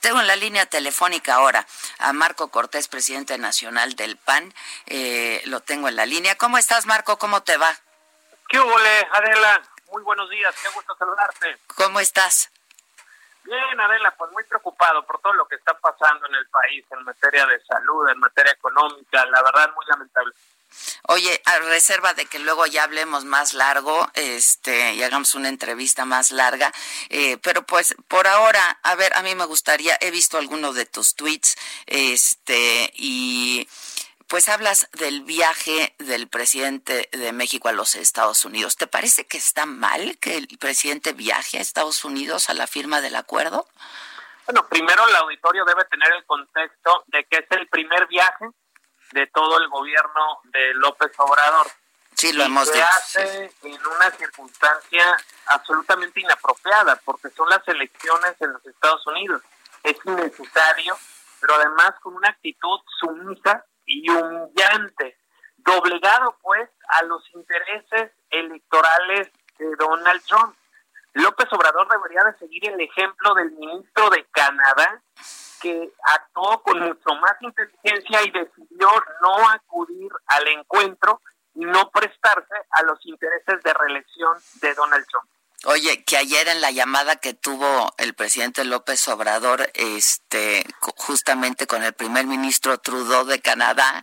Tengo en la línea telefónica ahora a Marco Cortés, presidente nacional del PAN. Eh, lo tengo en la línea. ¿Cómo estás, Marco? ¿Cómo te va? ¿Qué huele, Adela? Muy buenos días, qué gusto saludarte. ¿Cómo estás? Bien, Adela, pues muy preocupado por todo lo que está pasando en el país en materia de salud, en materia económica, la verdad muy lamentable. Oye, a reserva de que luego ya hablemos más largo, este, y hagamos una entrevista más larga, eh, pero pues por ahora, a ver, a mí me gustaría, he visto algunos de tus tweets, este, y pues hablas del viaje del presidente de México a los Estados Unidos. ¿Te parece que está mal que el presidente viaje a Estados Unidos a la firma del acuerdo? Bueno, primero el auditorio debe tener el contexto de que es el primer viaje de todo el gobierno de López Obrador. Sí, lo hemos se dicho. hace en una circunstancia absolutamente inapropiada, porque son las elecciones en los Estados Unidos. Es innecesario, pero además con una actitud sumisa y humillante, doblegado pues a los intereses electorales de Donald Trump. López Obrador debería de seguir el ejemplo del ministro de Canadá, que actuó con mucho más inteligencia y decidió no acudir al encuentro y no prestarse a los intereses de reelección de Donald Trump. Oye, que ayer en la llamada que tuvo el presidente López Obrador, este, justamente con el primer ministro Trudeau de Canadá,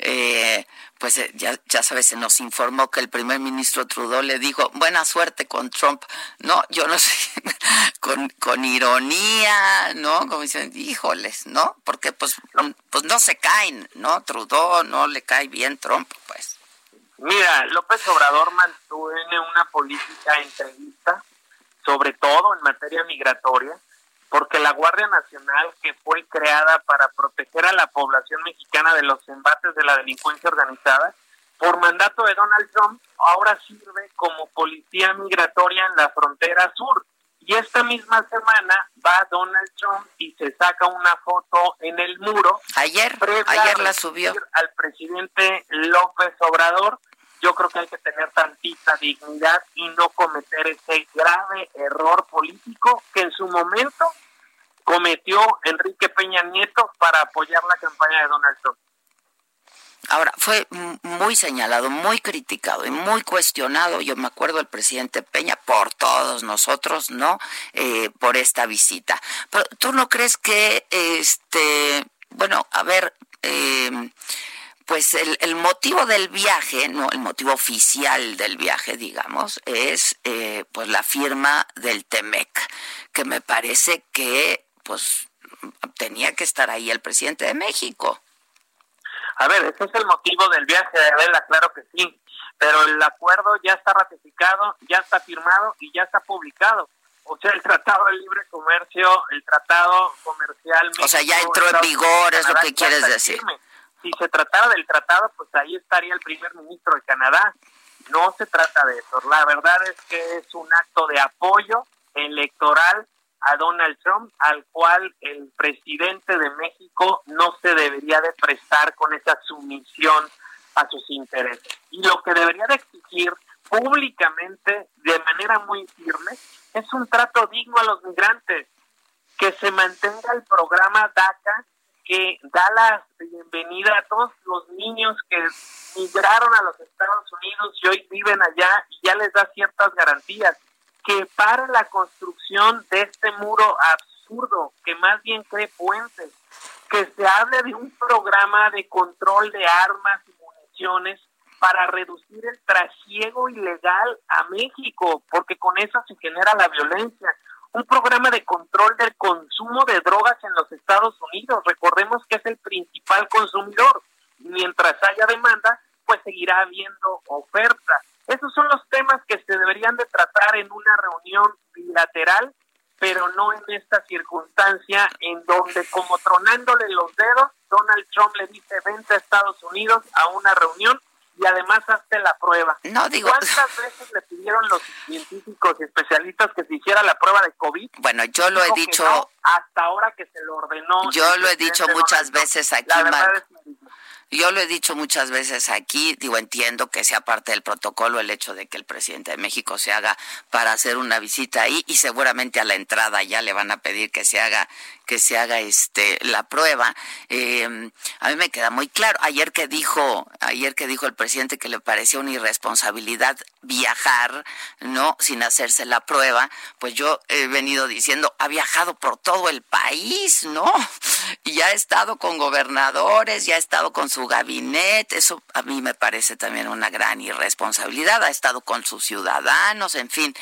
eh, pues eh, ya, ya sabes, se nos informó que el primer ministro Trudeau le dijo, buena suerte con Trump. No, yo no sé, con, con ironía, ¿no? Como dicen, híjoles, ¿no? Porque pues, pues no se caen, ¿no? Trudeau no le cae bien Trump, pues. Mira, López Obrador mantiene una política entrevista, sobre todo en materia migratoria, porque la Guardia Nacional, que fue creada para proteger a la población mexicana de los embates de la delincuencia organizada, por mandato de Donald Trump, ahora sirve como policía migratoria en la frontera sur. Y esta misma semana va Donald Trump y se saca una foto en el muro Ayer, ayer la subió. al presidente López Obrador. Yo creo que hay que tener tantita dignidad y no cometer ese grave error político que en su momento cometió Enrique Peña Nieto para apoyar la campaña de Donald Trump. Ahora, fue muy señalado, muy criticado y muy cuestionado, yo me acuerdo del presidente Peña, por todos nosotros, ¿no? Eh, por esta visita. Pero tú no crees que, este, bueno, a ver, eh, pues el, el motivo del viaje, no, el motivo oficial del viaje, digamos, es eh, pues la firma del TEMEC, que me parece que, pues, tenía que estar ahí el presidente de México. A ver, ese es el motivo del viaje de Adela, claro que sí, pero el acuerdo ya está ratificado, ya está firmado y ya está publicado. O sea, el Tratado de Libre Comercio, el Tratado Comercial... O sea, ya entró en vigor, es lo que quieres decir. firme. Si se tratara del tratado, pues ahí estaría el primer ministro de Canadá. No se trata de eso. La verdad es que es un acto de apoyo electoral a Donald Trump, al cual el presidente de México no se debería de prestar con esa sumisión a sus intereses. Y lo que debería de exigir públicamente, de manera muy firme, es un trato digno a los migrantes, que se mantenga el programa DACA, que da la bienvenida a todos los niños que migraron a los Estados Unidos y hoy viven allá y ya les da ciertas garantías que para la construcción de este muro absurdo, que más bien cree puentes, que se hable de un programa de control de armas y municiones para reducir el trasiego ilegal a México, porque con eso se genera la violencia. Un programa de control del consumo de drogas en los Estados Unidos. Recordemos que es el principal consumidor. Mientras haya demanda, pues seguirá habiendo oferta. Esos son los temas que se deberían de tratar en una reunión bilateral, pero no en esta circunstancia en donde como tronándole los dedos, Donald Trump le dice vente a Estados Unidos a una reunión y además hazte la prueba. No digo. ¿Cuántas veces le pidieron los científicos y especialistas que se hiciera la prueba de COVID? Bueno, yo lo he dicho. Hasta ahora que se lo ordenó. Yo lo he dicho muchas veces aquí, yo lo he dicho muchas veces aquí, digo, entiendo que sea parte del protocolo el hecho de que el presidente de México se haga para hacer una visita ahí y seguramente a la entrada ya le van a pedir que se haga que se haga este la prueba. Eh, a mí me queda muy claro. Ayer que dijo, ayer que dijo el presidente que le parecía una irresponsabilidad viajar, no, sin hacerse la prueba, pues yo he venido diciendo ha viajado por todo el país, no, y ha estado con gobernadores, ya ha estado con su gabinete. Eso a mí me parece también una gran irresponsabilidad. Ha estado con sus ciudadanos, en fin,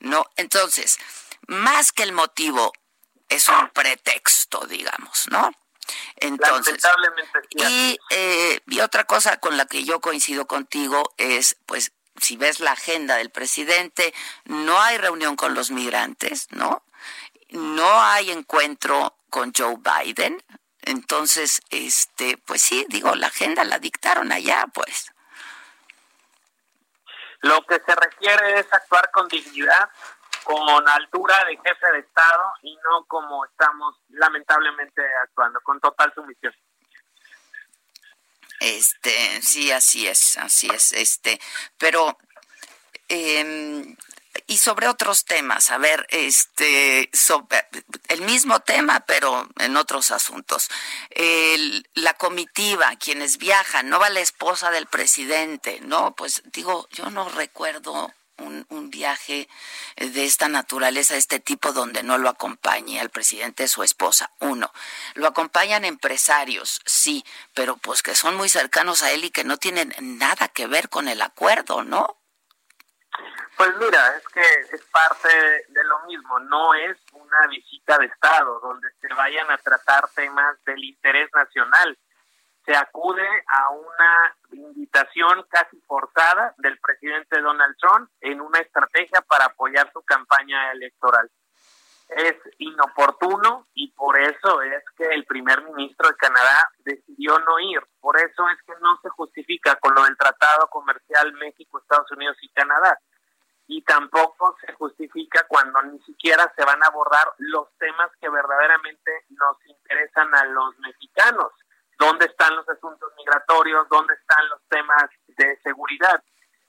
no. Entonces, más que el motivo es un pretexto, digamos, ¿no? Entonces, y, eh, y otra cosa con la que yo coincido contigo es, pues, si ves la agenda del presidente, no hay reunión con los migrantes, ¿no? No hay encuentro con Joe Biden. Entonces, este, pues sí, digo, la agenda la dictaron allá, pues. Lo que se requiere es actuar con dignidad, con altura de jefe de Estado y no como estamos lamentablemente actuando, con total sumisión. Este, sí, así es, así es, este, pero eh, y sobre otros temas, a ver, este, el mismo tema, pero en otros asuntos. la comitiva, quienes viajan, no va la esposa del presidente, no, pues digo, yo no recuerdo un, un, viaje de esta naturaleza, de este tipo, donde no lo acompañe al presidente su esposa. Uno, lo acompañan empresarios, sí, pero pues que son muy cercanos a él y que no tienen nada que ver con el acuerdo, ¿no? Pues mira, es que es parte de lo mismo, no es una visita de Estado donde se vayan a tratar temas del interés nacional se acude a una invitación casi forzada del presidente Donald Trump en una estrategia para apoyar su campaña electoral. Es inoportuno y por eso es que el primer ministro de Canadá decidió no ir. Por eso es que no se justifica con lo del Tratado Comercial México, Estados Unidos y Canadá. Y tampoco se justifica cuando ni siquiera se van a abordar los temas que verdaderamente nos interesan a los mexicanos dónde están los asuntos migratorios, dónde están los temas de seguridad.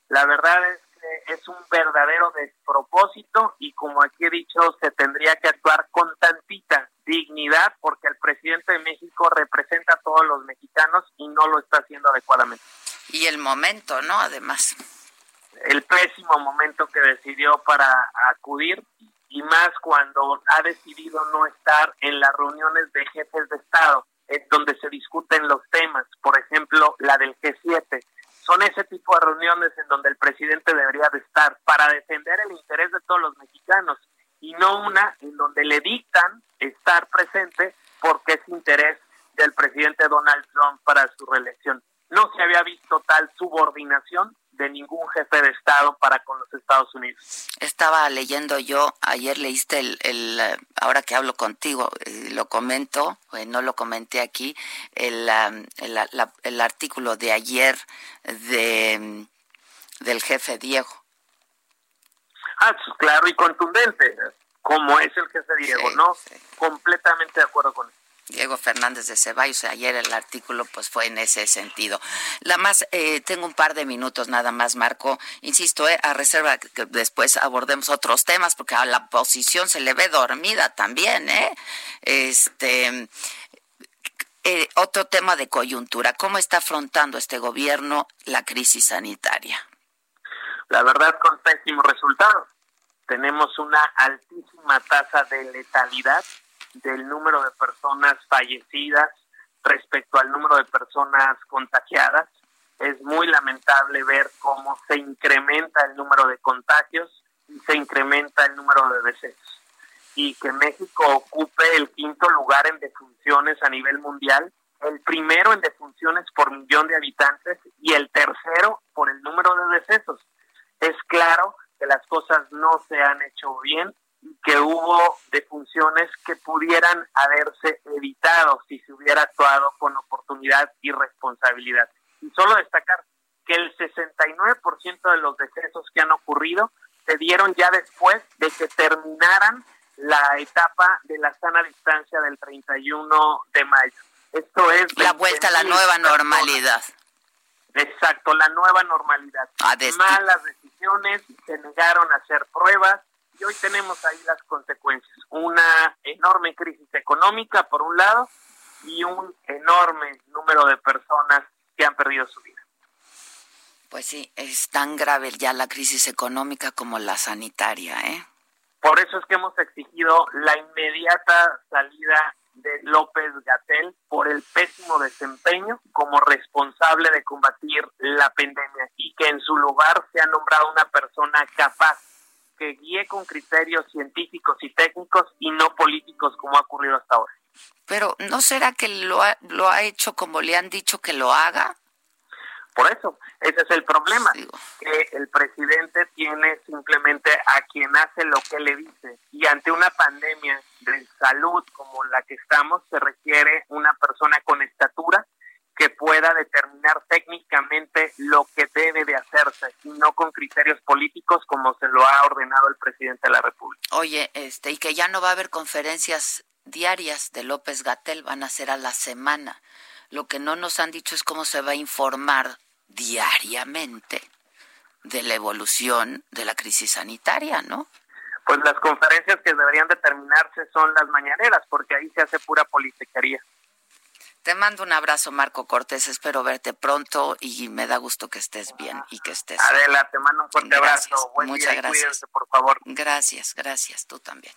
La verdad es que es un verdadero despropósito y como aquí he dicho, se tendría que actuar con tantita dignidad porque el presidente de México representa a todos los mexicanos y no lo está haciendo adecuadamente. Y el momento, ¿no? Además. El pésimo momento que decidió para acudir y más cuando ha decidido no estar en las reuniones de jefes de Estado es donde se discuten los temas, por ejemplo, la del G7. Son ese tipo de reuniones en donde el presidente debería de estar para defender el interés de todos los mexicanos y no una en donde le dictan estar presente porque es interés del presidente Donald Trump para su reelección. No se había visto tal subordinación de ningún jefe de Estado para con los Estados Unidos. Estaba leyendo yo, ayer leíste el, el ahora que hablo contigo, eh, lo comento, eh, no lo comenté aquí, el, el, el artículo de ayer de del jefe Diego. Ah, pues, claro y contundente, como es el jefe Diego, ¿no? Completamente de acuerdo con él. Diego Fernández de Ceballos, ayer el artículo pues fue en ese sentido. La más, eh, tengo un par de minutos nada más, Marco. Insisto, eh, a reserva que después abordemos otros temas, porque a la oposición se le ve dormida también, ¿eh? Este, eh, otro tema de coyuntura, ¿cómo está afrontando este gobierno la crisis sanitaria? La verdad, con pésimos resultados. Tenemos una altísima tasa de letalidad del número de personas fallecidas respecto al número de personas contagiadas. Es muy lamentable ver cómo se incrementa el número de contagios y se incrementa el número de decesos. Y que México ocupe el quinto lugar en defunciones a nivel mundial, el primero en defunciones por millón de habitantes y el tercero por el número de decesos. Es claro que las cosas no se han hecho bien que hubo defunciones que pudieran haberse evitado si se hubiera actuado con oportunidad y responsabilidad. Y solo destacar que el 69% de los decesos que han ocurrido se dieron ya después de que terminaran la etapa de la sana distancia del 31 de mayo. Esto es la vuelta a la nueva normalidad. Exacto, la nueva normalidad. Malas decisiones, se negaron a hacer pruebas y hoy tenemos ahí las consecuencias. Una enorme crisis económica, por un lado, y un enorme número de personas que han perdido su vida. Pues sí, es tan grave ya la crisis económica como la sanitaria, ¿eh? Por eso es que hemos exigido la inmediata salida de López Gatel por el pésimo desempeño como responsable de combatir la pandemia y que en su lugar se ha nombrado una persona capaz que guíe con criterios científicos y técnicos y no políticos como ha ocurrido hasta ahora. Pero ¿no será que lo ha, lo ha hecho como le han dicho que lo haga? Por eso, ese es el problema, que el presidente tiene simplemente a quien hace lo que le dice y ante una pandemia de salud como la que estamos se requiere una persona con estatura que pueda determinar técnicamente lo que debe de hacerse y no con criterios políticos como se lo ha ordenado el presidente de la República. Oye, este y que ya no va a haber conferencias diarias de López Gatel, van a ser a la semana. Lo que no nos han dicho es cómo se va a informar diariamente de la evolución de la crisis sanitaria, ¿no? Pues las conferencias que deberían determinarse son las mañaneras, porque ahí se hace pura politiquería. Te mando un abrazo, Marco Cortés. Espero verte pronto y me da gusto que estés bien y que estés. Adela, te mando un fuerte abrazo. Muchas gracias. por favor. Gracias, gracias. Tú también.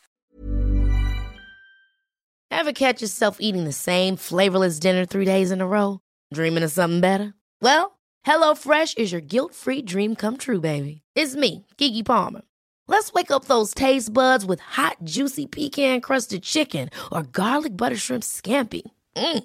Ever catch yourself eating the same flavorless dinner three days in a row? Dreaming of something better? Well. HelloFresh is your guilt-free dream come true, baby. It's me, Kiki Palmer. Let's wake up those taste buds with hot, juicy pecan-crusted chicken or garlic butter shrimp scampi. Mm.